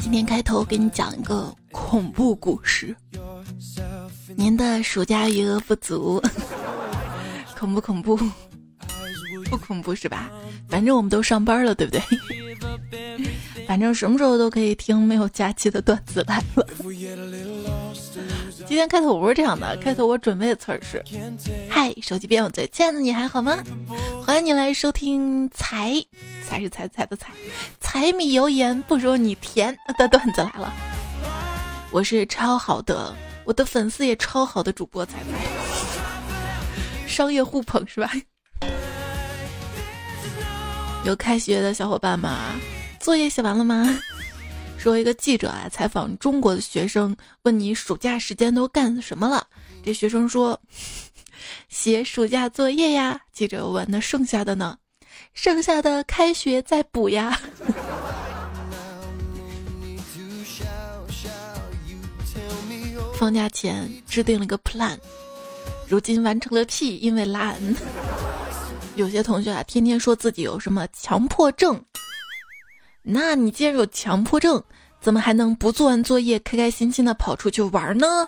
今天开头给你讲一个恐怖故事。您的暑假余额不足，恐不恐怖？不恐怖是吧？反正我们都上班了，对不对？反正什么时候都可以听没有假期的段子来了。今天开头不是这样的，开头我准备的词儿是：嗨，手机边我最亲爱的你还好吗？欢迎你来收听财，还是财财的财，柴米油盐不如你甜的段子来了。我是超好的，我的粉丝也超好的主播彩彩，商业互捧是吧？有开学的小伙伴们，作业写完了吗？说一个记者啊，采访中国的学生，问你暑假时间都干什么了？这学生说，写暑假作业呀。记者问，那剩下的呢？剩下的开学再补呀。放假前制定了个 plan，如今完成了屁，因为懒。有些同学啊，天天说自己有什么强迫症。那你既然有强迫症，怎么还能不做完作业，开开心心的跑出去玩呢？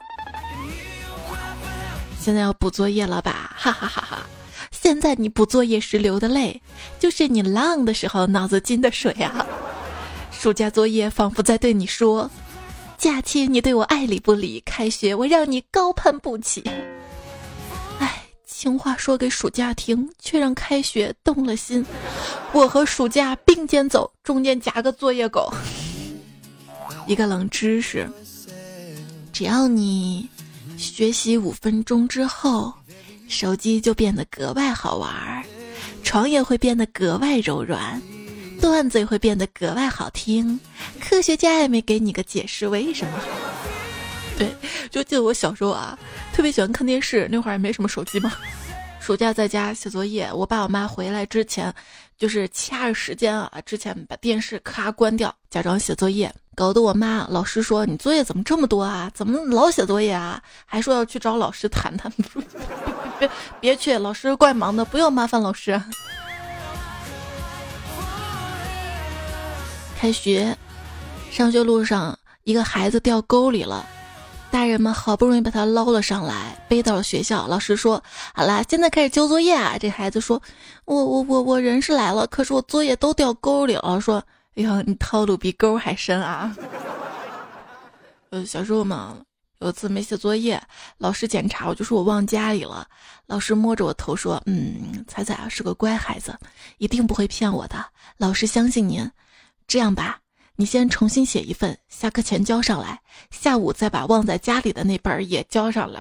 现在要补作业了吧？哈哈哈哈！现在你补作业时流的泪，就是你浪的时候脑子进的水啊！暑假作业仿佛在对你说：假期你对我爱理不理，开学我让你高攀不起。哎情话说给暑假听，却让开学动了心。我和暑假并肩走，中间夹个作业狗。一个冷知识：只要你学习五分钟之后，手机就变得格外好玩儿，床也会变得格外柔软，段子也会变得格外好听。科学家也没给你个解释，为什么？对，就记得我小时候啊，特别喜欢看电视，那会儿也没什么手机嘛。暑假在家写作业，我爸我妈回来之前，就是掐着时间啊，之前把电视咔关掉，假装写作业，搞得我妈老师说你作业怎么这么多啊？怎么老写作业啊？还说要去找老师谈谈。别别去，老师怪忙的，不要麻烦老师。开学，上学路上一个孩子掉沟里了。大人们好不容易把他捞了上来，背到了学校。老师说：“好啦，现在开始交作业啊。”这孩子说：“我我我我人是来了，可是我作业都掉沟里了。”说：“哎呀，你套路比沟还深啊！” 呃，小时候嘛，有一次没写作业，老师检查，我就说我忘家里了。老师摸着我头说：“嗯，彩彩啊是个乖孩子，一定不会骗我的。老师相信您。这样吧。”你先重新写一份，下课前交上来，下午再把忘在家里的那本也交上了。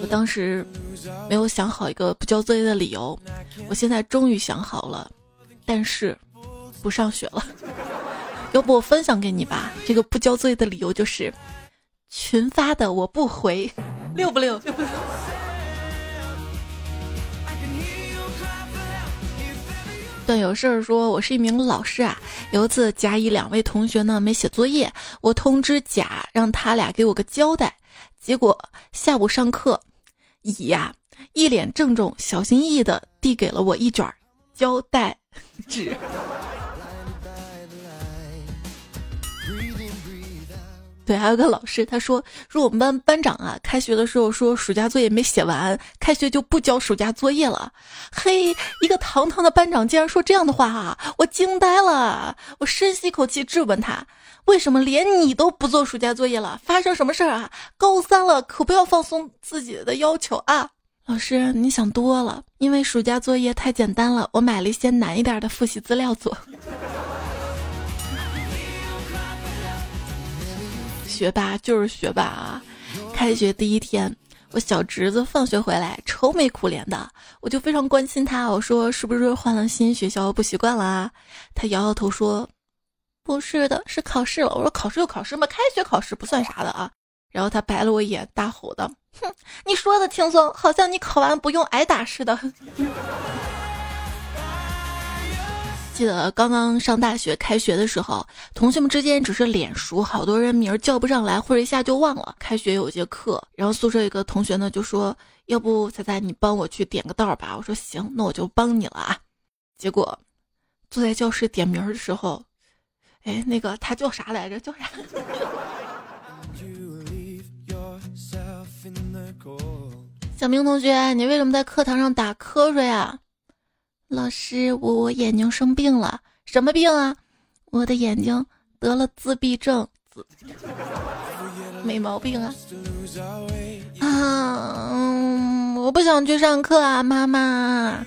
我当时没有想好一个不交作业的理由，我现在终于想好了，但是不上学了。要不我分享给你吧？这个不交作业的理由就是群发的我不回，六不六？对？有事儿说：“我是一名老师啊，有一次甲乙两位同学呢没写作业，我通知甲让他俩给我个交代。结果下午上课，乙呀一脸郑重、小心翼翼的递给了我一卷胶带 纸。”对，还有个老师，他说说我们班班长啊，开学的时候说暑假作业没写完，开学就不交暑假作业了。嘿，一个堂堂的班长竟然说这样的话啊！我惊呆了，我深吸一口气质问他，为什么连你都不做暑假作业了？发生什么事儿啊？高三了，可不要放松自己的要求啊！老师，你想多了，因为暑假作业太简单了，我买了一些难一点的复习资料做。学霸就是学霸啊！开学第一天，我小侄子放学回来愁眉苦脸的，我就非常关心他。我说：“是不是换了新学校不习惯了啊？”他摇摇头说：“不是的，是考试了。”我说：“考试就考试嘛，开学考试不算啥的啊。”然后他白了我一眼，大吼的：“哼，你说的轻松，好像你考完不用挨打似的。”记得刚刚上大学开学的时候，同学们之间只是脸熟，好多人名儿叫不上来，或者一下就忘了。开学有节课，然后宿舍一个同学呢就说：“要不彩彩你帮我去点个道吧？”我说：“行，那我就帮你了啊。”结果坐在教室点名的时候，哎，那个他叫啥来着？叫啥？小明同学，你为什么在课堂上打瞌睡啊？老师，我我眼睛生病了，什么病啊？我的眼睛得了自闭症，没毛病啊。啊，我不想去上课啊，妈妈。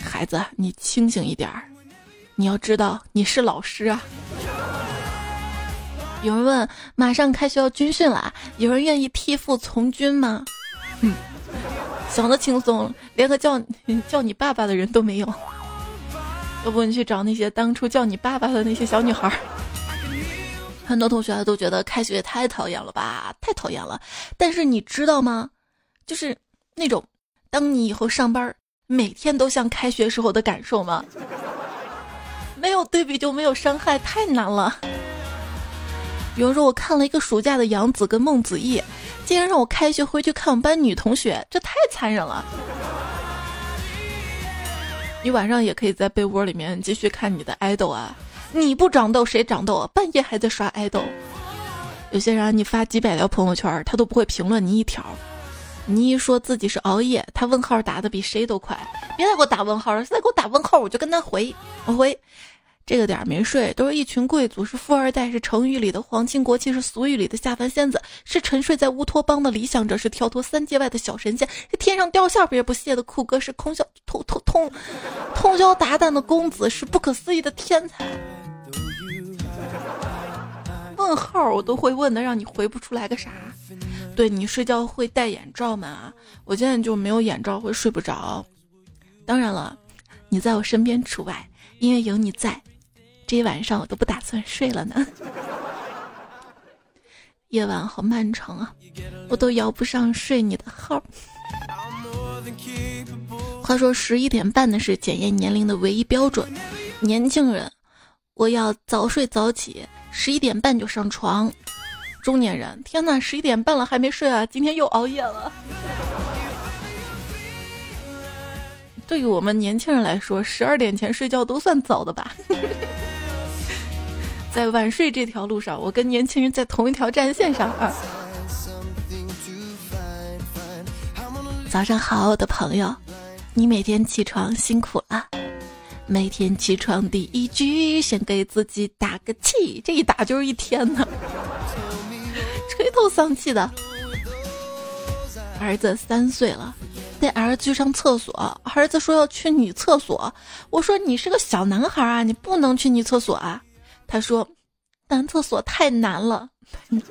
孩子，你清醒一点儿，你要知道你是老师啊。有人问，马上开学要军训了，有人愿意替父从军吗？嗯，想的轻松，连个叫叫你爸爸的人都没有。要不你去找那些当初叫你爸爸的那些小女孩。很多同学都觉得开学太讨厌了吧，太讨厌了。但是你知道吗？就是那种，当你以后上班，每天都像开学时候的感受吗？没有对比就没有伤害，太难了。比如说，我看了一个暑假的杨紫跟孟子义，竟然让我开学回去看我们班女同学，这太残忍了。你晚上也可以在被窝里面继续看你的爱豆啊，你不长痘谁长痘啊？半夜还在刷爱豆。有些人你发几百条朋友圈，他都不会评论你一条。你一说自己是熬夜，他问号打的比谁都快。别再给我打问号了，再给我打问号我就跟他回，我回。这个点没睡，都是一群贵族，是富二代，是成语里的皇亲国戚，是俗语里的下凡仙子，是沉睡在乌托邦的理想者，是跳脱三界外的小神仙，是天上掉馅饼也不屑的酷哥，是空宵通通通通宵达旦的公子，是不可思议的天才。问号我都会问的，让你回不出来个啥？对你睡觉会戴眼罩吗？我现在就没有眼罩会睡不着。当然了，你在我身边除外，因为有你在。一晚上我都不打算睡了呢，夜晚好漫长啊，我都摇不上睡你的号。话说十一点半的是检验年龄的唯一标准，年轻人，我要早睡早起，十一点半就上床。中年人，天哪，十一点半了还没睡啊，今天又熬夜了。对于我们年轻人来说，十二点前睡觉都算早的吧。在晚睡这条路上，我跟年轻人在同一条战线上啊！早上好，我的朋友，你每天起床辛苦了。每天起床第一句，先给自己打个气，这一打就是一天呢，垂头丧气的。儿子三岁了，带儿子去上厕所，儿子说要去女厕所，我说你是个小男孩啊，你不能去女厕所啊。他说：“男厕所太难了。”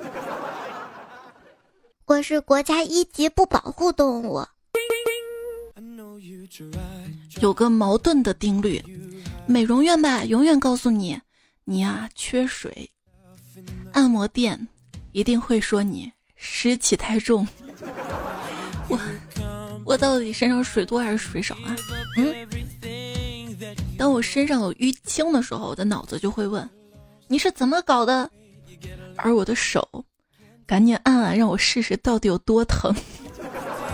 我是国家一级不保护动物。有个矛盾的定律，美容院吧永远告诉你，你呀缺水；按摩店一定会说你湿气太重。我我到底身上水多还是水少啊？嗯，当我身上有淤青的时候，我的脑子就会问。你是怎么搞的？而我的手，赶紧按按，让我试试到底有多疼。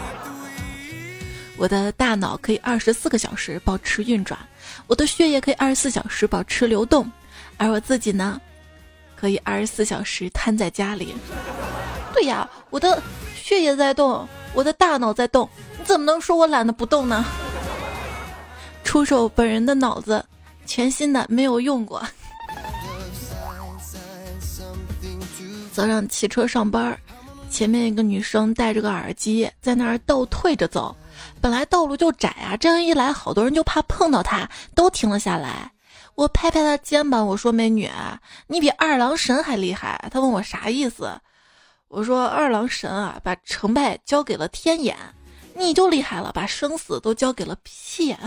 我的大脑可以二十四个小时保持运转，我的血液可以二十四小时保持流动，而我自己呢，可以二十四小时瘫在家里。对呀，我的血液在动，我的大脑在动，你怎么能说我懒得不动呢？出手本人的脑子，全新的，没有用过。早上骑车上班，前面一个女生戴着个耳机，在那儿倒退着走。本来道路就窄啊，这样一来，好多人就怕碰到她，都停了下来。我拍拍她肩膀，我说：“美女，你比二郎神还厉害。”她问我啥意思，我说：“二郎神啊，把成败交给了天眼，你就厉害了，把生死都交给了屁眼。”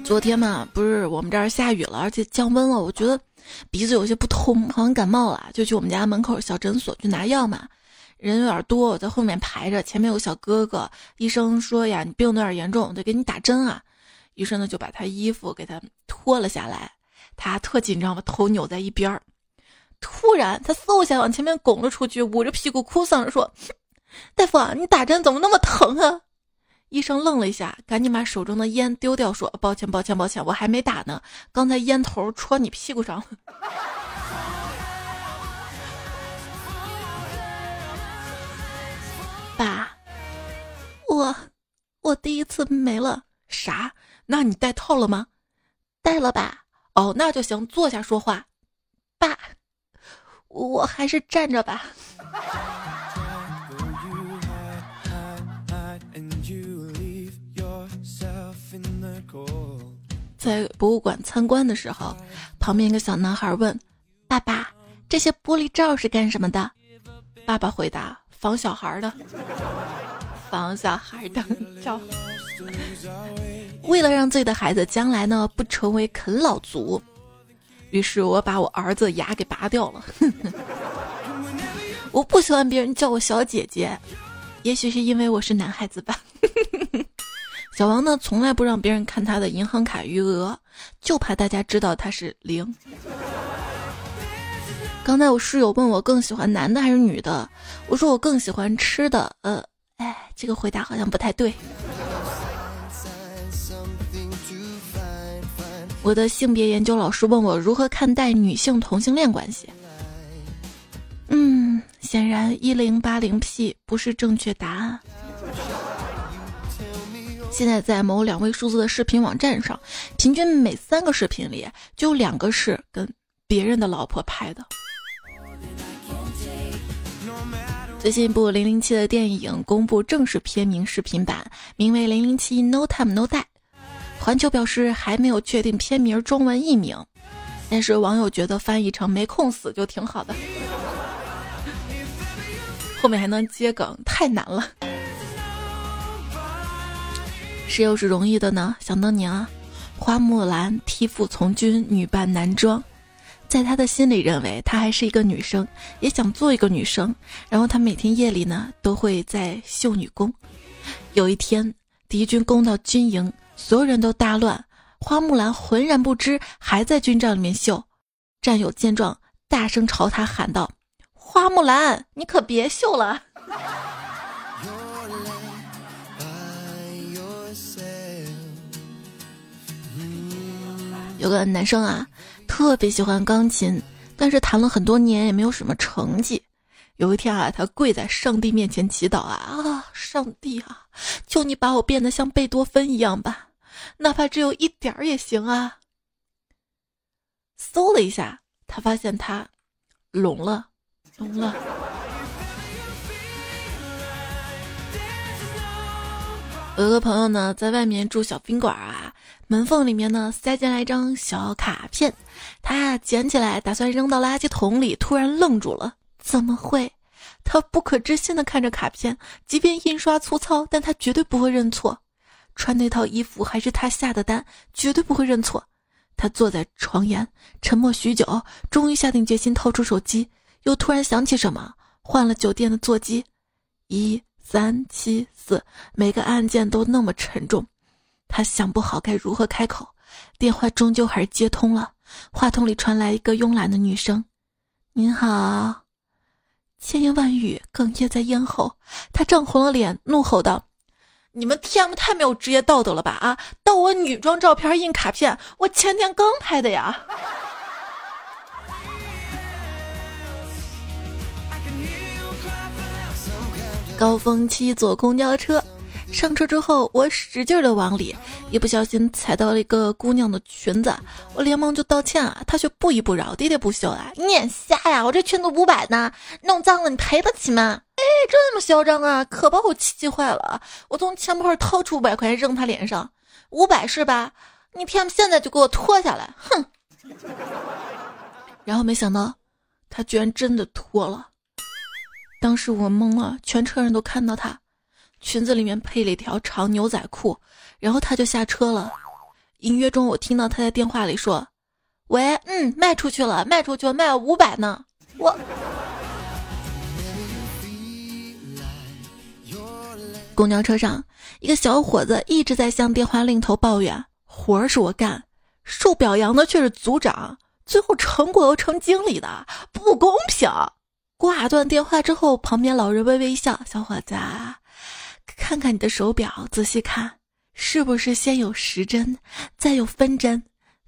昨天嘛，不是我们这儿下雨了，而且降温了，我觉得鼻子有些不通，好像感冒了，就去我们家门口小诊所去拿药嘛。人有点多，我在后面排着，前面有个小哥哥。医生说呀，你病有点严重，得给你打针啊。医生呢就把他衣服给他脱了下来，他特紧张，把头扭在一边儿。突然，他嗖一下往前面拱了出去，捂着屁股哭丧着说：“大夫，你打针怎么那么疼啊？”医生愣了一下，赶紧把手中的烟丢掉，说：“抱歉，抱歉，抱歉，我还没打呢。刚才烟头戳你屁股上了。”爸，我我第一次没了。啥？那你戴套了吗？戴了吧。哦，那就行，坐下说话。爸。我还是站着吧。在博物馆参观的时候，旁边一个小男孩问：“爸爸，这些玻璃罩是干什么的？”爸爸回答：“防小孩的，防小孩的罩。”为了让自己的孩子将来呢不成为啃老族。于是我把我儿子牙给拔掉了。我不喜欢别人叫我小姐姐，也许是因为我是男孩子吧。小王呢，从来不让别人看他的银行卡余额，就怕大家知道他是零。刚才我室友问我更喜欢男的还是女的，我说我更喜欢吃的。呃，哎，这个回答好像不太对。我的性别研究老师问我如何看待女性同性恋关系。嗯，显然一零八零 P 不是正确答案。现在在某两位数字的视频网站上，平均每三个视频里就有两个是跟别人的老婆拍的。最近一部零零七的电影公布正式片名视频版，名为《零零七 No Time No Die》。环球表示还没有确定片名中文译名，但是网友觉得翻译成“没空死”就挺好的。后面还能接梗，太难了。谁又是容易的呢？想当年啊，花木兰替父从军，女扮男装，在他的心里认为她还是一个女生，也想做一个女生。然后他每天夜里呢都会在绣女工。有一天敌军攻到军营。所有人都大乱，花木兰浑然不知，还在军帐里面绣。战友见状，大声朝他喊道：“花木兰，你可别绣了！” 有个男生啊，特别喜欢钢琴，但是弹了很多年也没有什么成绩。有一天啊，他跪在上帝面前祈祷啊啊，上帝啊，求你把我变得像贝多芬一样吧。哪怕只有一点儿也行啊！搜了一下，他发现他聋了，聋了。我有个朋友呢，在外面住小宾馆啊，门缝里面呢塞进来一张小卡片，他捡起来打算扔到垃圾桶里，突然愣住了。怎么会？他不可置信的看着卡片，即便印刷粗糙，但他绝对不会认错。穿那套衣服还是他下的单，绝对不会认错。他坐在床沿，沉默许久，终于下定决心掏出手机，又突然想起什么，换了酒店的座机。一三七四，每个按键都那么沉重，他想不好该如何开口。电话终究还是接通了，话筒里传来一个慵懒的女声：“您好。”千言万语哽咽在咽喉，他涨红了脸，怒吼道。你们 TM 太没有职业道德了吧！啊，盗我女装照片印卡片，我前天刚拍的呀。高峰期坐公交车，上车之后我使劲的往里，一不小心踩到了一个姑娘的裙子，我连忙就道歉啊，她却不依不饶，喋喋不休啊，你眼瞎呀？我这裙子五百呢，弄脏了你赔得起吗？哎，这么嚣张啊！可把我气坏了。我从钱包里掏出五百块钱扔他脸上，五百是吧？你 T M 现在就给我脱下来！哼！然后没想到，他居然真的脱了。当时我懵了，全车人都看到他裙子里面配了一条长牛仔裤，然后他就下车了。隐约中，我听到他在电话里说：“喂，嗯，卖出去了，卖出去了，卖了五百呢。”我。公交车上，一个小伙子一直在向电话另一头抱怨：“活儿是我干，受表扬的却是组长，最后成果又成经理的，不公平。”挂断电话之后，旁边老人微微一笑：“小伙子，看看你的手表，仔细看，是不是先有时针，再有分针？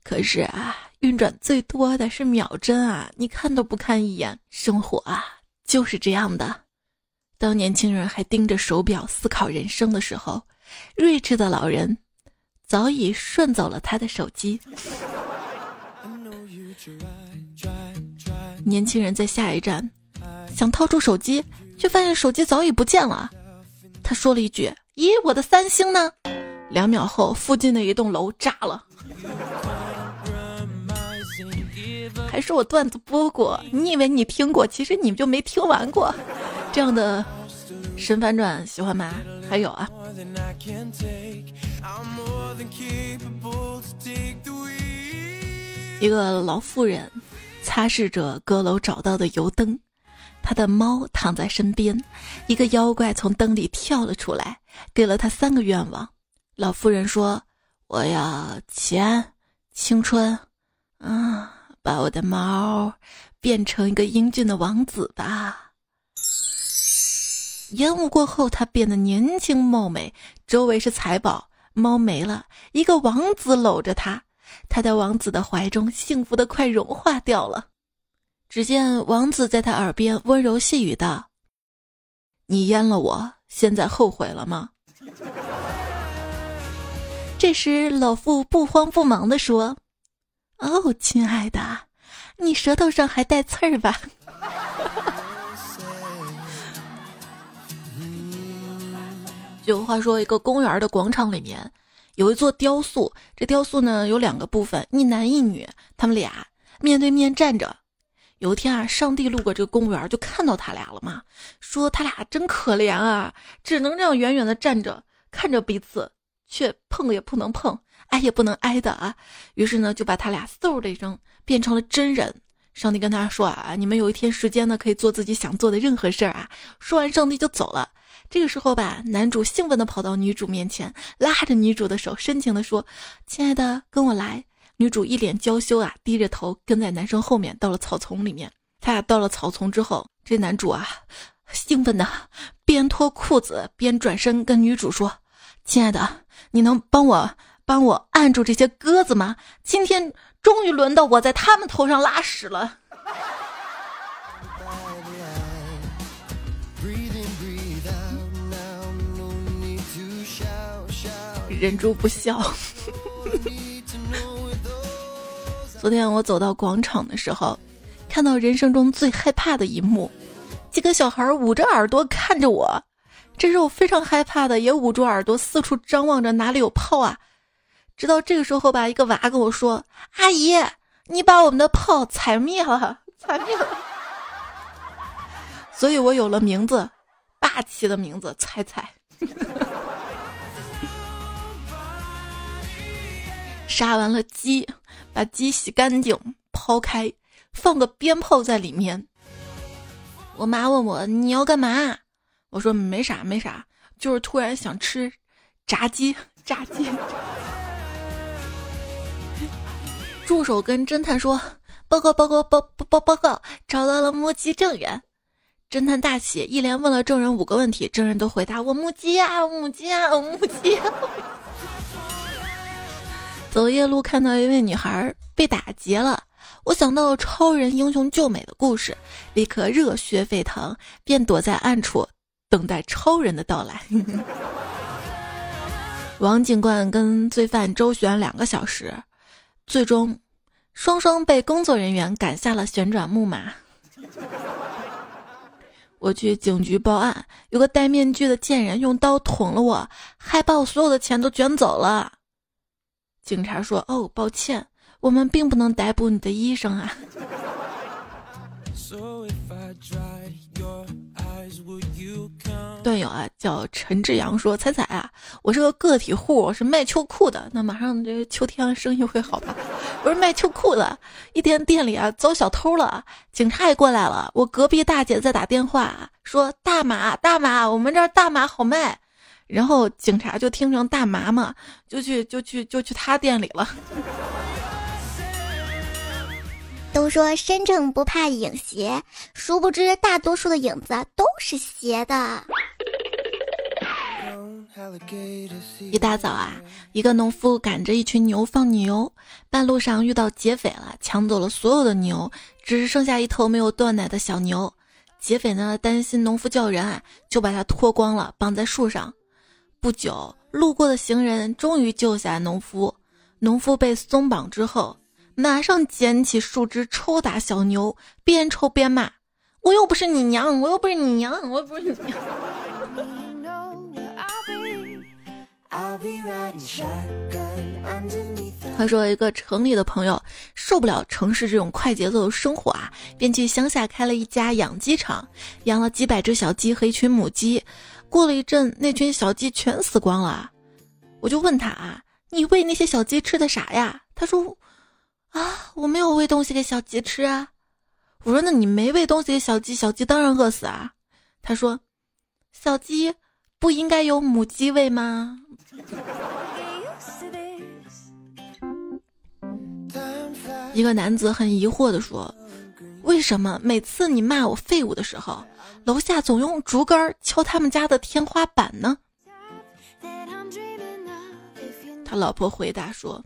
可是啊，运转最多的是秒针啊！你看都不看一眼。生活啊，就是这样的。当年轻人还盯着手表思考人生的时候，睿智的老人早已顺走了他的手机。年轻人在下一站。想掏出手机，却发现手机早已不见了。他说了一句：“咦，我的三星呢？”两秒后，附近的一栋楼炸了。还是我段子播过，你以为你听过，其实你们就没听完过。这样的神反转喜欢吗？还有啊，一个老妇人擦拭着阁楼找到的油灯。他的猫躺在身边，一个妖怪从灯里跳了出来，给了他三个愿望。老妇人说：“我要钱、青春，啊，把我的猫变成一个英俊的王子吧。”烟雾过后，他变得年轻貌美，周围是财宝。猫没了，一个王子搂着他，他在王子的怀中，幸福的快融化掉了。只见王子在他耳边温柔细语道：“你淹了我，现在后悔了吗？”这时，老妇不慌不忙地说：“哦，亲爱的，你舌头上还带刺儿吧？”有话说，一个公园的广场里面有一座雕塑，这雕塑呢有两个部分，一男一女，他们俩面对面站着。有一天啊，上帝路过这个公园，就看到他俩了嘛，说他俩真可怜啊，只能这样远远的站着看着彼此，却碰也不能碰，挨也不能挨的啊。于是呢，就把他俩嗖的一声变成了真人。上帝跟他说啊，你们有一天时间呢，可以做自己想做的任何事儿啊。说完，上帝就走了。这个时候吧，男主兴奋的跑到女主面前，拉着女主的手，深情的说：“亲爱的，跟我来。”女主一脸娇羞啊，低着头跟在男生后面到了草丛里面。他俩到了草丛之后，这男主啊，兴奋的边脱裤子边转身跟女主说：“亲爱的，你能帮我帮我按住这些鸽子吗？今天终于轮到我在他们头上拉屎了。” 忍住不笑。昨天我走到广场的时候，看到人生中最害怕的一幕：几个小孩捂着耳朵看着我，这是我非常害怕的，也捂住耳朵四处张望着哪里有炮啊！直到这个时候吧，一个娃跟我说：“阿姨，你把我们的炮踩灭了，踩灭了。”所以我有了名字，霸气的名字——踩踩。杀完了鸡。把鸡洗干净，抛开，放个鞭炮在里面。我妈问我你要干嘛？我说没啥没啥，就是突然想吃炸鸡，炸鸡。助手跟侦探说：“报告报告报报报报告，找到了目击证人。”侦探大喜，一连问了证人五个问题，证人都回答：“我目击啊，目击啊，我目击。”走夜路看到一位女孩被打劫了，我想到超人英雄救美的故事，立刻热血沸腾，便躲在暗处等待超人的到来。王警官跟罪犯周旋两个小时，最终双双被工作人员赶下了旋转木马。我去警局报案，有个戴面具的贱人用刀捅了我，还把我所有的钱都卷走了。警察说：“哦，抱歉，我们并不能逮捕你的医生啊。”段友啊，叫陈志阳说：“彩彩啊，我是个个体户，我是卖秋裤的。那马上这秋天生意会好吧？我是卖秋裤的，一天店里啊遭小偷了，警察也过来了。我隔壁大姐在打电话说：大码大码，我们这儿大码好卖。”然后警察就听成大麻嘛，就去就去就去他店里了。都说身正不怕影斜，殊不知大多数的影子都是斜的。一大早啊，一个农夫赶着一群牛放牛，半路上遇到劫匪了，抢走了所有的牛，只剩下一头没有断奶的小牛。劫匪呢担心农夫叫人啊，就把它脱光了，绑在树上。不久，路过的行人终于救下农夫。农夫被松绑之后。马上捡起树枝抽打小牛，边抽边骂：“我又不是你娘，我又不是你娘，我又不是你娘。”他说：“一个城里的朋友受不了城市这种快节奏的生活啊，便去乡下开了一家养鸡场，养了几百只小鸡和一群母鸡。过了一阵，那群小鸡全死光了。我就问他啊，你喂那些小鸡吃的啥呀？他说。”啊，我没有喂东西给小鸡吃啊！我说，那你没喂东西给小鸡，小鸡当然饿死啊！他说，小鸡不应该有母鸡喂吗？一个男子很疑惑的说：“为什么每次你骂我废物的时候，楼下总用竹竿敲他们家的天花板呢？”他老婆回答说：“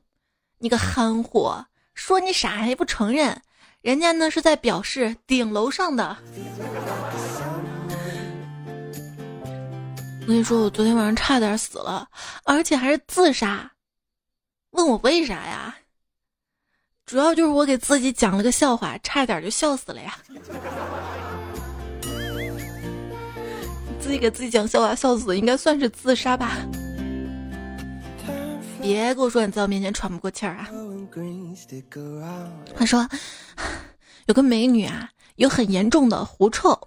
你个憨货！”说你傻还不承认，人家呢是在表示顶楼上的。我跟你说，我昨天晚上差点死了，而且还是自杀。问我为啥呀？主要就是我给自己讲了个笑话，差点就笑死了呀。自己给自己讲笑话笑死，应该算是自杀吧。别跟我说你在我面前喘不过气儿啊！他说，有个美女啊，有很严重的狐臭，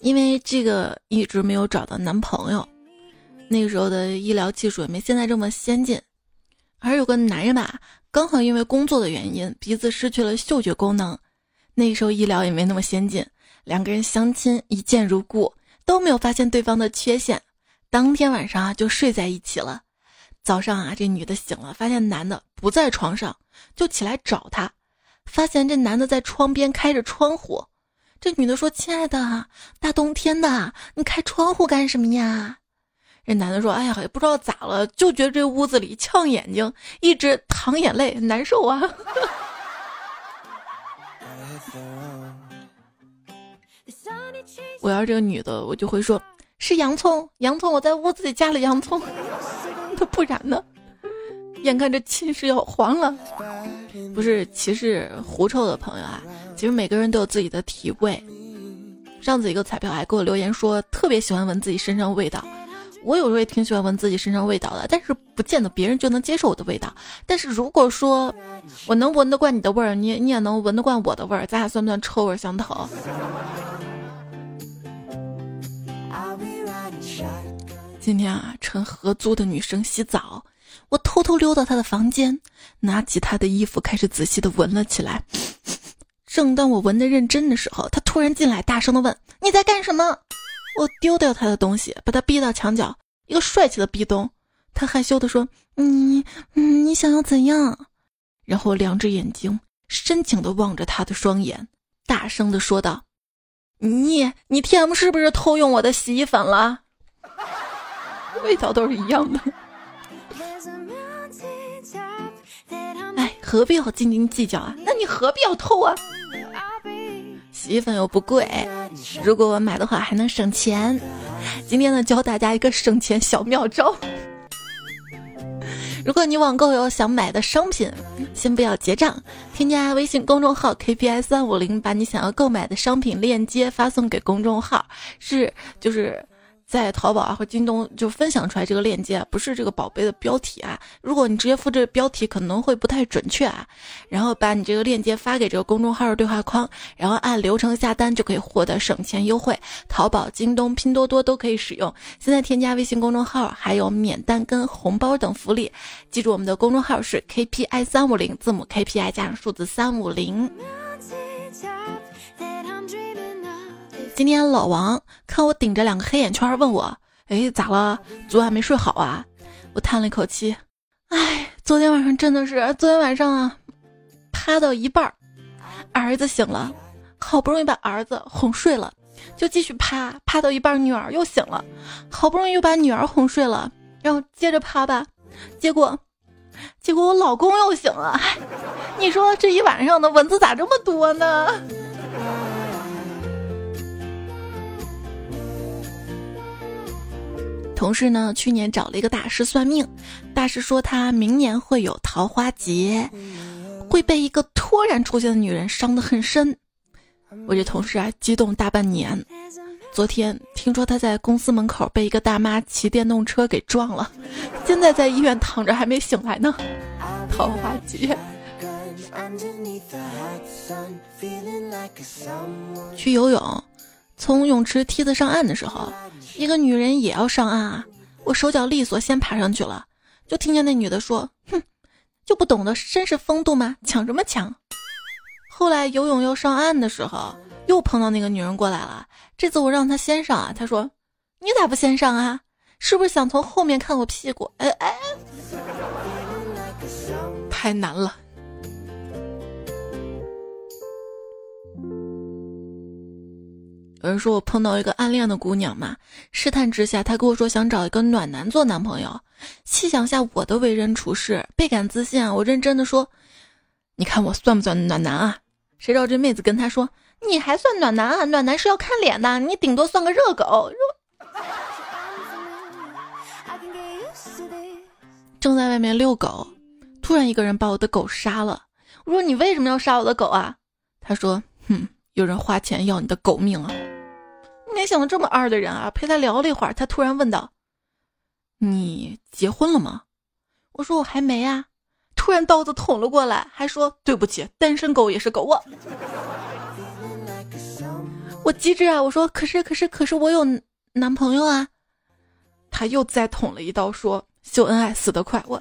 因为这个一直没有找到男朋友。那个时候的医疗技术也没现在这么先进，而有个男人吧，刚好因为工作的原因，鼻子失去了嗅觉功能。那个时候医疗也没那么先进，两个人相亲一见如故，都没有发现对方的缺陷，当天晚上啊就睡在一起了。早上啊，这女的醒了，发现男的不在床上，就起来找他，发现这男的在窗边开着窗户。这女的说：“亲爱的，大冬天的，你开窗户干什么呀？”这男的说：“哎呀，也不知道咋了，就觉得这屋子里呛眼睛，一直淌眼泪，难受啊。” 我要是这个女的，我就会说：“是洋葱，洋葱，我在屋子里加了洋葱。”那不然呢？眼看着亲事要黄了，不是歧视狐臭的朋友啊。其实每个人都有自己的体味。上次一个彩票还给我留言说特别喜欢闻自己身上味道，我有时候也挺喜欢闻自己身上味道的，但是不见得别人就能接受我的味道。但是如果说我能闻得惯你的味儿，你你也能闻得惯我的味儿，咱俩算不算臭味相投？今天啊，趁合租的女生洗澡，我偷偷溜到她的房间，拿起她的衣服，开始仔细的闻了起来。正当我闻的认真的时候，她突然进来，大声的问：“你在干什么？”我丢掉她的东西，把她逼到墙角，一个帅气的壁咚。她害羞的说：“你，你想要怎样？”然后两只眼睛深情的望着他的双眼，大声的说道：“你，你 T M 是不是偷用我的洗衣粉了？”味道都是一样的，哎，何必要斤斤计较啊？那你何必要偷啊？洗衣粉又不贵，如果我买的话还能省钱。今天呢，教大家一个省钱小妙招。如果你网购有想买的商品，先不要结账，添加微信公众号 KPI 三五零，把你想要购买的商品链接发送给公众号，是就是。在淘宝啊或京东就分享出来这个链接，不是这个宝贝的标题啊。如果你直接复制标题，可能会不太准确啊。然后把你这个链接发给这个公众号的对话框，然后按流程下单就可以获得省钱优惠。淘宝、京东、拼多多都可以使用。现在添加微信公众号还有免单跟红包等福利。记住我们的公众号是 KPI 三五零，字母 KPI 加上数字三五零。今天老王看我顶着两个黑眼圈，问我：“哎，咋了？昨晚没睡好啊？我叹了一口气，哎，昨天晚上真的是，昨天晚上啊，趴到一半儿，儿子醒了，好不容易把儿子哄睡了，就继续趴，趴到一半，女儿又醒了，好不容易又把女儿哄睡了，然后接着趴吧，结果，结果我老公又醒了，你说这一晚上的蚊子咋这么多呢？同事呢，去年找了一个大师算命，大师说他明年会有桃花劫，会被一个突然出现的女人伤得很深。我这同事啊，激动大半年。昨天听说他在公司门口被一个大妈骑电动车给撞了，现在在医院躺着还没醒来呢。桃花劫。去游泳，从泳池梯子上岸的时候。一个女人也要上岸啊！我手脚利索，先爬上去了，就听见那女的说：“哼，就不懂得绅士风度吗？抢什么抢？”后来游泳要上岸的时候，又碰到那个女人过来了。这次我让她先上啊，她说：“你咋不先上啊？是不是想从后面看我屁股？”哎哎，太难了。有人说我碰到一个暗恋的姑娘嘛，试探之下，她跟我说想找一个暖男做男朋友。细想下我的为人处事，倍感自信啊！我认真的说：“你看我算不算暖男啊？”谁知道这妹子跟他说：“你还算暖男啊？暖男是要看脸的，你顶多算个热狗。”正在外面遛狗，突然一个人把我的狗杀了。我说：“你为什么要杀我的狗啊？”他说：“哼，有人花钱要你的狗命啊。”没想到这么二的人啊！陪他聊了一会儿，他突然问道：“你结婚了吗？”我说：“我还没啊。”突然刀子捅了过来，还说：“对不起，单身狗也是狗。”我我机智啊！我说：“可是可是可是我有男朋友啊！”他又再捅了一刀，说：“秀恩爱死得快。”我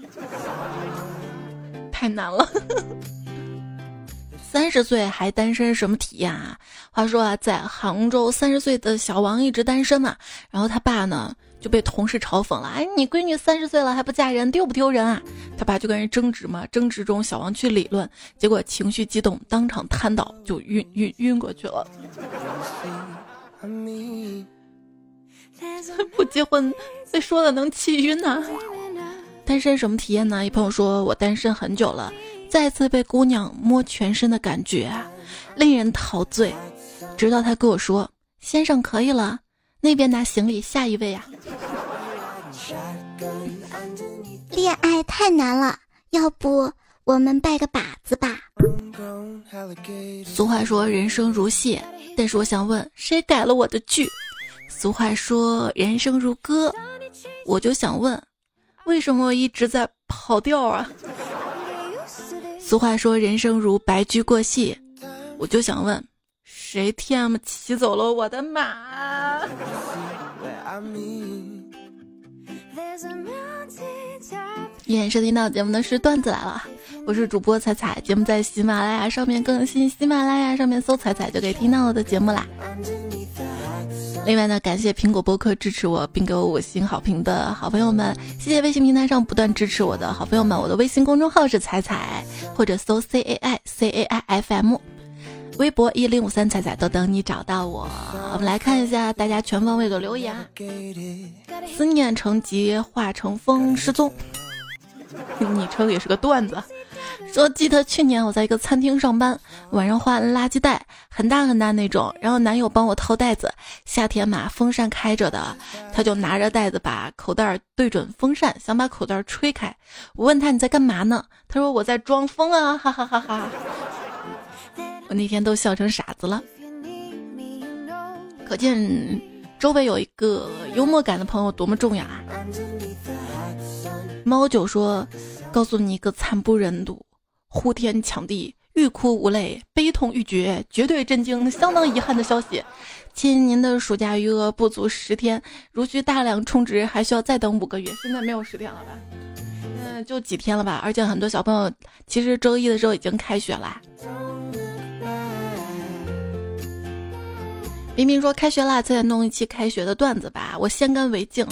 太难了。三十岁还单身什么体验啊？话说啊，在杭州，三十岁的小王一直单身嘛。然后他爸呢就被同事嘲讽了：“哎，你闺女三十岁了还不嫁人，丢不丢人啊？”他爸就跟人争执嘛，争执中小王去理论，结果情绪激动，当场瘫倒，就晕晕晕过去了。不结婚被说的能气晕呢？单身什么体验呢？一朋友说我单身很久了。再次被姑娘摸全身的感觉啊，令人陶醉。直到他跟我说：“先生可以了，那边拿行李，下一位啊。”恋爱太难了，要不我们拜个把子吧？俗话说人生如戏，但是我想问，谁改了我的剧？俗话说人生如歌，我就想问，为什么我一直在跑调啊？俗话说人生如白驹过隙，我就想问，谁 T M 骑走了我的马？演收听到节目的是段子来了，我是主播彩彩，节目在喜马拉雅上面更新，喜马拉雅上面搜彩彩就可以听到我的节目啦。另外呢，感谢苹果播客支持我并给我五星好评的好朋友们，谢谢微信平台上不断支持我的好朋友们。我的微信公众号是彩彩，或者搜 C A I C A I F M，微博一零五三彩彩都等你找到我。我们来看一下大家全方位的留言。思念成疾，化成风失踪，昵称也是个段子。说记得去年我在一个餐厅上班，晚上换垃圾袋，很大很大那种，然后男友帮我掏袋子。夏天嘛，风扇开着的，他就拿着袋子把口袋对准风扇，想把口袋吹开。我问他你在干嘛呢？他说我在装疯啊，哈哈哈哈。我那天都笑成傻子了，可见周围有一个幽默感的朋友多么重要啊！猫九说，告诉你一个惨不忍睹。呼天抢地，欲哭无泪，悲痛欲绝，绝对震惊，相当遗憾的消息。亲，您的暑假余额不足十天，如需大量充值，还需要再等五个月。现在没有十天了吧？嗯，就几天了吧？而且很多小朋友其实周一的时候已经开学啦。明明说开学啦，再弄一期开学的段子吧，我先干为敬。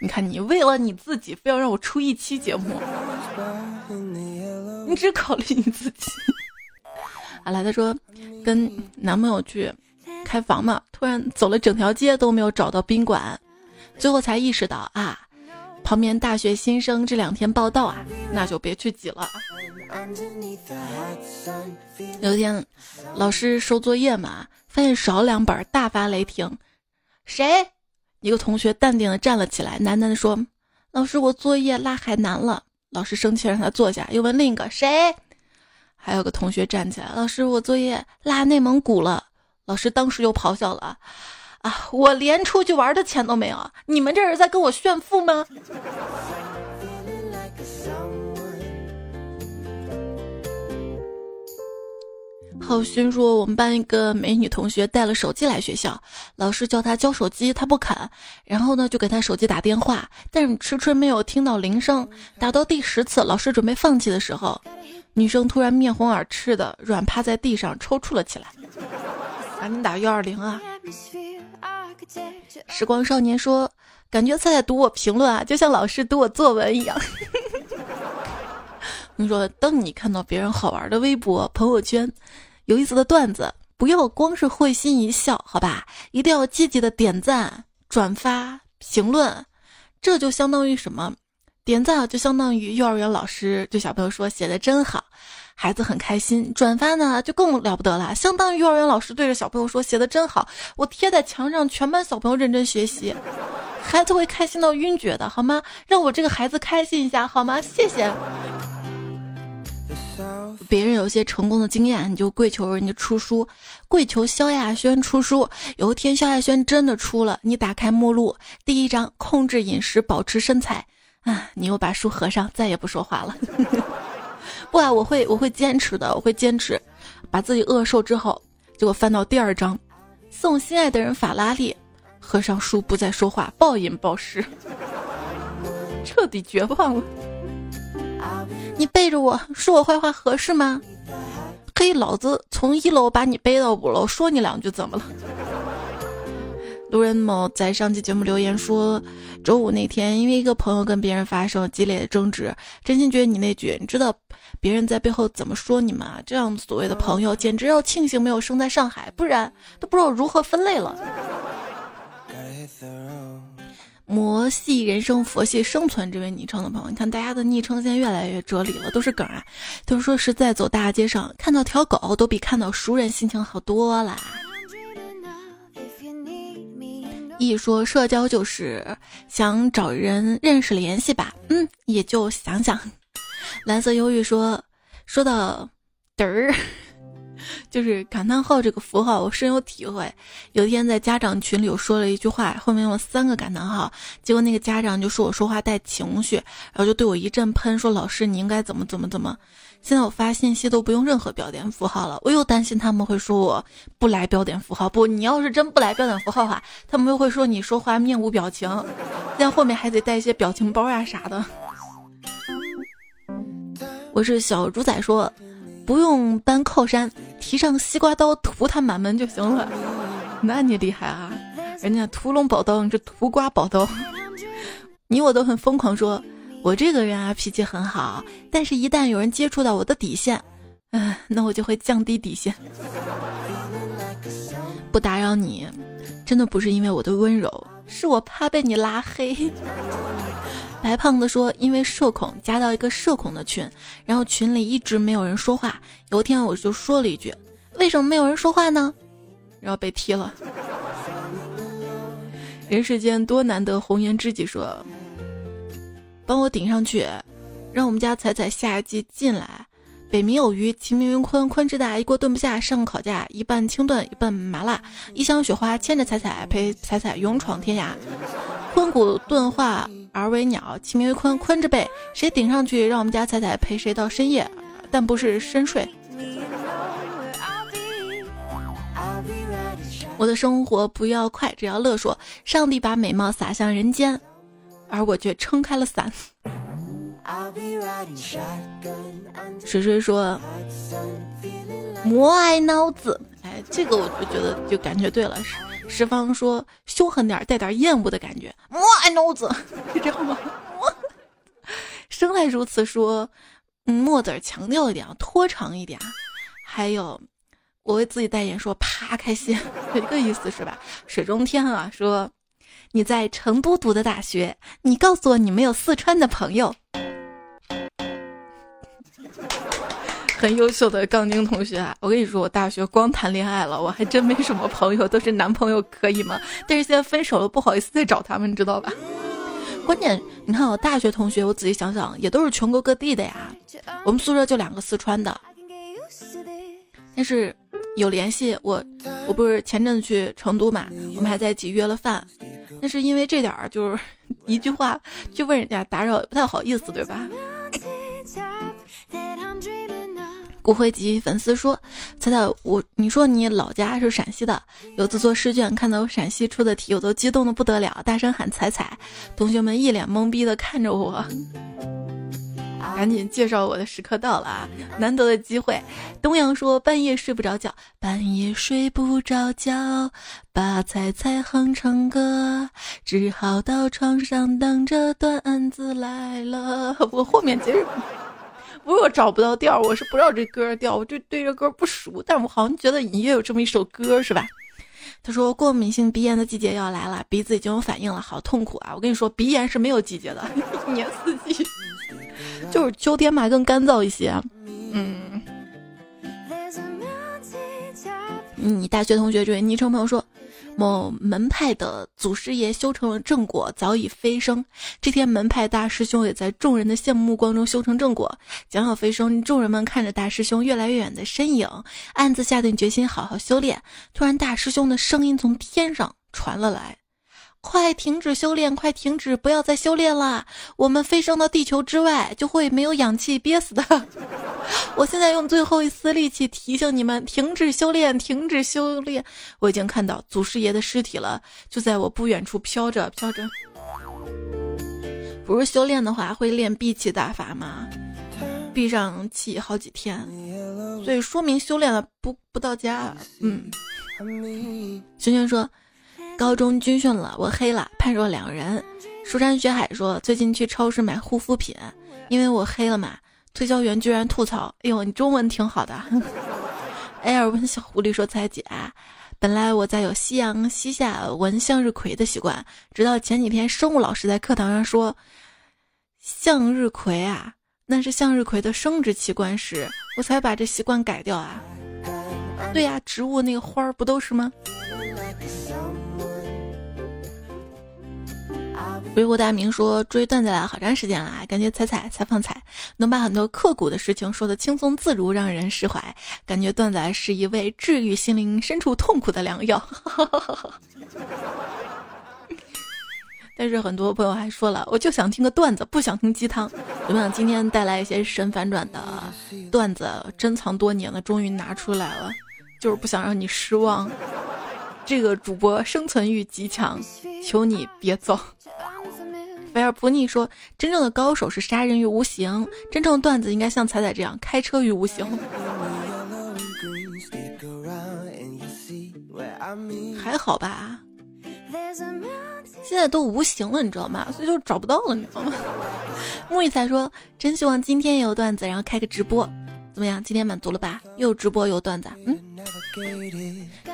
你看，你为了你自己，非要让我出一期节目，你只考虑你自己。啊，来，他说跟男朋友去开房嘛，突然走了整条街都没有找到宾馆，最后才意识到啊，旁边大学新生这两天报道啊，那就别去挤了。有一天，老师收作业嘛，发现少两本，大发雷霆，谁？一个同学淡定的站了起来，喃喃的说：“老师，我作业落海南了。”老师生气让他坐下，又问另一个谁？还有个同学站起来：“老师，我作业落内蒙古了。”老师当时又咆哮了：“啊，我连出去玩的钱都没有，你们这是在跟我炫富吗？”浩勋说：“我们班一个美女同学带了手机来学校，老师叫她交手机，她不肯。然后呢，就给她手机打电话，但是迟迟没有听到铃声。打到第十次，老师准备放弃的时候，女生突然面红耳赤的软趴在地上抽搐了起来。赶紧打幺二零啊！”时光少年说：“感觉菜菜读我评论啊，就像老师读我作文一样。”你说，当你看到别人好玩的微博、朋友圈。有意思的段子，不要光是会心一笑，好吧？一定要积极的点赞、转发、评论，这就相当于什么？点赞啊，就相当于幼儿园老师对小朋友说写的真好，孩子很开心；转发呢，就更了不得了，相当于幼儿园老师对着小朋友说写的真好，我贴在墙上，全班小朋友认真学习，孩子会开心到晕厥的，好吗？让我这个孩子开心一下，好吗？谢谢。别人有些成功的经验，你就跪求人家出书，跪求萧亚轩出书。有一天，萧亚轩真的出了，你打开目录，第一章控制饮食，保持身材。啊，你又把书合上，再也不说话了。不啊，我会，我会坚持的，我会坚持，把自己饿瘦之后，结果翻到第二章，送心爱的人法拉利，合上书不再说话，暴饮暴食，彻底绝望了。你背着我说我坏话合适吗？嘿，老子从一楼把你背到五楼，说你两句怎么了？路人某在上期节目留言说，周五那天因为一个朋友跟别人发生了激烈的争执，真心觉得你那句“你知道别人在背后怎么说你吗？”这样所谓的朋友，简直要庆幸没有生在上海，不然都不知道如何分类了。魔系人生，佛系生存。这位昵称的朋友，你看大家的昵称现在越来越哲理了，都是梗啊。都说是在走大街上看到条狗，都比看到熟人心情好多啦。一说社交就是想找人认识联系吧，嗯，也就想想。蓝色忧郁说，说到嘚儿。就是感叹号这个符号，我深有体会。有一天在家长群里，我说了一句话，后面用了三个感叹号，结果那个家长就说我说话带情绪，然后就对我一阵喷，说老师你应该怎么怎么怎么。现在我发信息都不用任何标点符号了，我又担心他们会说我不来标点符号。不，你要是真不来标点符号的话，他们又会说你说话面无表情，现在后面还得带一些表情包呀啥的。我是小猪仔说。不用搬靠山，提上西瓜刀屠他满门就行了。那你厉害啊！人家屠龙宝刀，你这屠瓜宝刀。你我都很疯狂，说我这个人啊脾气很好，但是一旦有人接触到我的底线，嗯，那我就会降低底线，不打扰你。真的不是因为我的温柔，是我怕被你拉黑。白胖子说：“因为社恐加到一个社恐的群，然后群里一直没有人说话。有一天我就说了一句：‘为什么没有人说话呢？’然后被踢了。人世间多难得红颜知己，说帮我顶上去，让我们家彩彩下一季进来。北冥有鱼，其名云坤，坤之大，一锅炖不下。上烤架，一半清炖，一半麻辣。一箱雪花牵着彩彩，陪彩彩勇闯天涯。坤骨钝化。”而为鸟，其名为鲲。鲲之辈，谁顶上去，让我们家彩彩陪谁到深夜，但不是深睡。我的生活不要快，只要乐。说上帝把美貌洒向人间，而我却撑开了伞。水水说：“摩爱脑子，哎，这个我就觉得就感觉对了。石石方说凶狠点，带点厌恶的感觉。哇，脑子是这样吗？生来如此说，嗯，墨子强调一点，拖长一点。还有，我为自己代言说，啪，开心，一个意思是吧？水中天啊，说你在成都读的大学，你告诉我你没有四川的朋友。很优秀的杠精同学啊！我跟你说，我大学光谈恋爱了，我还真没什么朋友，都是男朋友，可以吗？但是现在分手了，不好意思再找他们，知道吧？关键你看我大学同学，我仔细想想，也都是全国各地的呀。我们宿舍就两个四川的，但是有联系。我我不是前阵子去成都嘛，我们还在一起约了饭，但是因为这点儿，就是 一句话就问人家打扰，不太好意思，对吧？骨灰级粉丝说：“猜猜我，你说你老家是陕西的，有次做试卷看到陕西出的题，我都激动的不得了，大声喊彩彩，同学们一脸懵逼的看着我。赶紧介绍我的时刻到了啊，难得的机会。东阳说半夜睡不着觉，半夜睡不着觉，把彩彩哼成歌，只好到床上等着段子来了。我后面接着。”不是我找不到调，我是不知道这歌调，我就对这歌不熟。但我好像觉得隐约有这么一首歌，是吧？他说过敏性鼻炎的季节要来了，鼻子已经有反应了，好痛苦啊！我跟你说，鼻炎是没有季节的，一年四季，就是秋天嘛更干燥一些。嗯，你大学同学这位昵称朋友说。某门派的祖师爷修成了正果，早已飞升。这天，门派大师兄也在众人的羡慕目光中修成正果，将要飞升。众人们看着大师兄越来越远的身影，暗自下定决心好好修炼。突然，大师兄的声音从天上传了来。快停止修炼！快停止！不要再修炼啦！我们飞升到地球之外，就会没有氧气憋死的。我现在用最后一丝力气提醒你们：停止修炼！停止修炼！我已经看到祖师爷的尸体了，就在我不远处飘着飘着。不是修炼的话，会练闭气大法吗？闭上气好几天，所以说明修炼了不不到家。嗯，轩轩说。高中军训了，我黑了，判若两人。蜀山学海说，最近去超市买护肤品，因为我黑了嘛。推销员居然吐槽：“哎呦，你中文挺好的。”埃尔温小狐狸说：“彩姐，本来我在有夕阳西下闻向日葵的习惯，直到前几天生物老师在课堂上说，向日葵啊，那是向日葵的生殖器官时，我才把这习惯改掉啊。对呀，植物那个花儿不都是吗？”维国大明说追段子来好长时间了，感觉彩彩采访彩能把很多刻骨的事情说得轻松自如，让人释怀。感觉段子来是一味治愈心灵深处痛苦的良药。但是很多朋友还说了，我就想听个段子，不想听鸡汤。我想今天带来一些神反转的段子，珍藏多年了，终于拿出来了，就是不想让你失望。这个主播生存欲极强，求你别走。菲尔普尼说：“真正的高手是杀人于无形，真正的段子应该像彩彩这样开车于无形。”还好吧，现在都无形了，你知道吗？所以就找不到了，你知道吗？木易才说：“真希望今天也有段子，然后开个直播，怎么样？今天满足了吧？又直播，又段子，嗯。”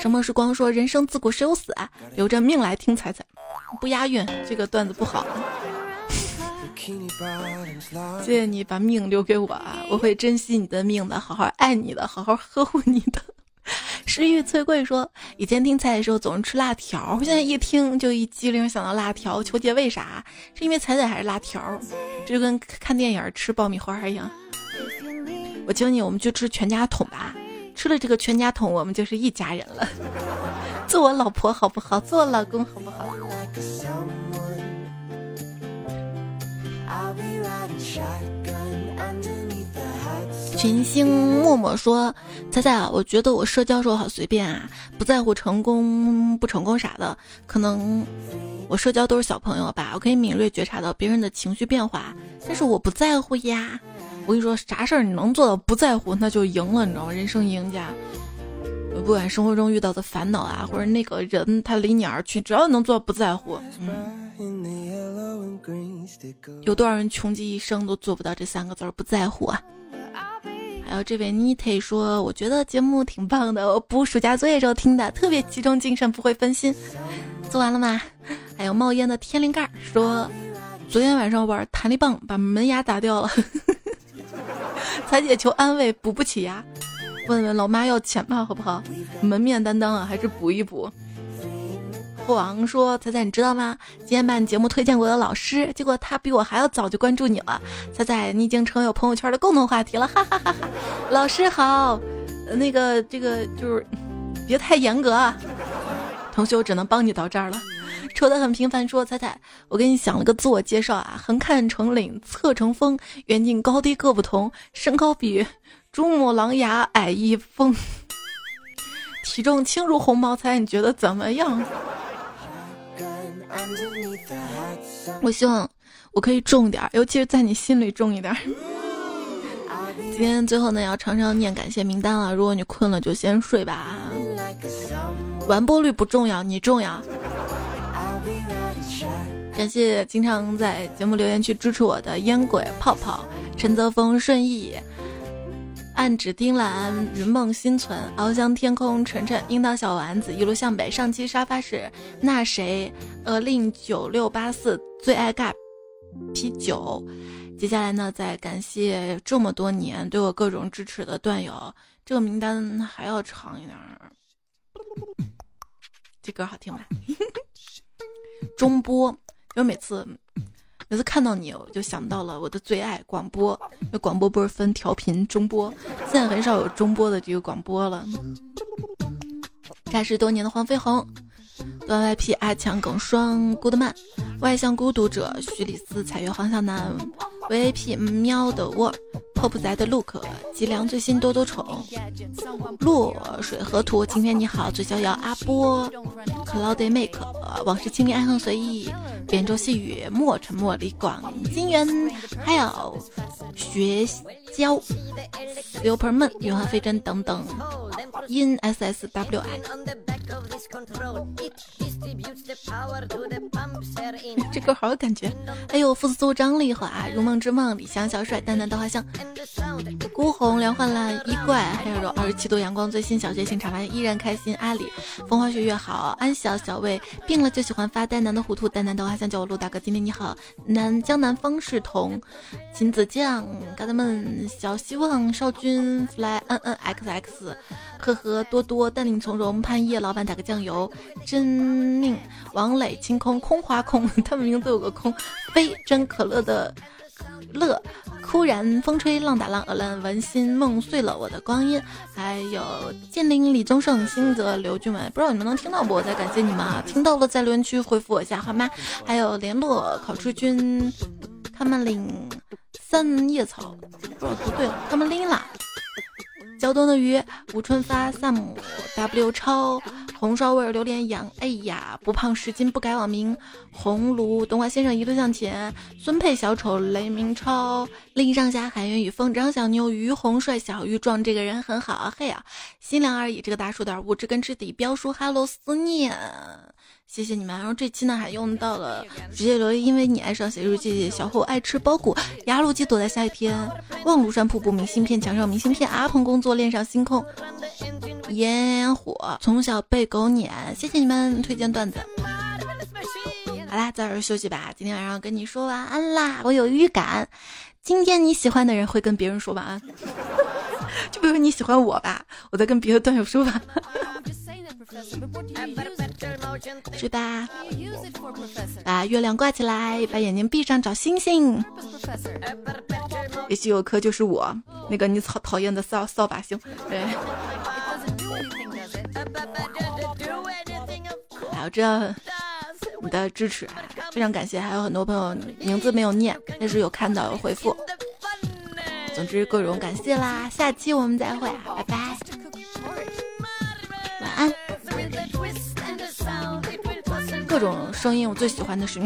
沉默时光说：“人生自古谁有死啊？留着命来听彩彩。”不押韵，这个段子不好。谢谢你把命留给我啊，我会珍惜你的命的，好好爱你的，好好呵护你的。诗玉翠桂说，以前听彩的时候总是吃辣条，现在一听就一激灵想到辣条。求解为啥？是因为彩彩还是辣条？这就跟看电影吃爆米花一样。我求你，我们去吃全家桶吧。吃了这个全家桶，我们就是一家人了。做我老婆好不好？做我老公好不好？群星默默说：“猜猜啊，我觉得我社交时候好随便啊，不在乎成功不成功啥的。可能我社交都是小朋友吧，我可以敏锐觉察到别人的情绪变化，但是我不在乎呀。我跟你说，啥事儿你能做到不在乎，那就赢了，你知道吗？人生赢家。不管生活中遇到的烦恼啊，或者那个人他离你而去，只要能做到不在乎，有多少人穷极一生都做不到这三个字儿不在乎啊？还有这位 Nite 说，我觉得节目挺棒的，我补暑假作业时候听的，特别集中精神，不会分心。做完了吗？还有冒烟的天灵盖说，昨天晚上玩弹力棒把门牙打掉了，彩姐求安慰，补不起牙。问问老妈要钱吧，好不好？门面担当啊，还是补一补。国王说：“彩彩，你知道吗？今天把你节目推荐给我的老师，结果他比我还要早就关注你了。彩彩，你已经成为我朋友圈的共同话题了，哈哈哈哈！老师好，那个这个就是别太严格啊。同学，我只能帮你到这儿了。抽的很频繁，说彩彩，我给你想了个自我介绍啊：横看成岭侧成峰，远近高低各不同，身高比。”珠穆朗玛矮一峰，体重轻如鸿毛，猜你觉得怎么样？我希望我可以重点，尤其是在你心里重一点。今天最后呢，要常常念感谢名单了。如果你困了，就先睡吧。完播率不重要，你重要。感谢经常在节目留言区支持我的烟鬼泡泡、陈泽峰、顺义。暗指丁兰、云梦心存、翱翔天空、晨晨、樱桃小丸子、一路向北。上期沙发是那谁？呃，令九六八四最爱尬啤酒。接下来呢，再感谢这么多年对我各种支持的段友。这个名单还要长一点。这歌好听吧？中波，因为每次。每次看到你，我就想到了我的最爱广播。那广播不是分调频、中波，现在很少有中波的这个广播了。扎实多年的黄飞鸿，段 YP 阿强耿双 Goodman，外向孤独者徐里斯彩月黄小南，VIP 喵的窝。pop 仔的 look，吉良最新多多宠，落水河图，今天你好，最逍遥阿波，cloudy make，往事清零，爱恨随意，扁舟细雨，莫沉默，李广。金元，还有学娇，super 梦，云飞针等等，因 sswi。这歌好有感觉，还有傅斯苏张丽华，如梦之梦，李湘小帅，淡淡稻花香。孤红凉幻烂衣怪，还有二十七度阳光最新小确幸茶饭依然开心。阿里风花雪月好，安小小魏病了就喜欢发呆。男的糊涂，淡淡的花香叫我陆大哥。今天你好，南江南方世同秦子酱，嘎子们小希望少君 fly n n x x，呵呵多多淡定从容潘叶老板打个酱油真命王磊清空空花空，他们名字有个空非真可乐的。乐，忽然风吹浪打浪，鹅兰闻心梦碎了我的光阴。还有剑灵李宗盛、新泽刘俊文，不知道你们能听到不？我再感谢你们啊！听到了在留言区回复我一下好吗？还有联络考出君，他们领三叶草，不知道读对，他们拎了。胶东的鱼，吴春发、萨姆、W 超、红烧味榴莲羊，哎呀，不胖十斤不改网名。红炉东华先生一路向前，孙佩小丑雷明超，令上下海源与风张小妞于红帅小玉壮这个人很好啊嘿呀，心凉而已这个大叔点无知根知底标书 Hello 思念。谢谢你们，然后这期呢还用到了直接留言，因为你爱上写日记，小后爱吃包谷，压路机躲在下雨天，望庐山瀑布明信片，墙上明信片，阿鹏工作恋上星空，烟火从小被狗撵，谢谢你们推荐段子。好啦，早点休息吧，今天晚上跟你说晚安啦，我有预感，今天你喜欢的人会跟别人说晚安，就比如你喜欢我吧，我在跟别的段友说吧。睡吧，把月亮挂起来，把眼睛闭上找星星。也许有颗就是我，那个你讨讨厌的扫扫把星。对，哎，我知道你的支持，非常感谢。还有很多朋友名字没有念，但是有看到有回复。总之各种感谢啦，下期我们再会，拜拜，晚安。各种声音，我最喜欢的是。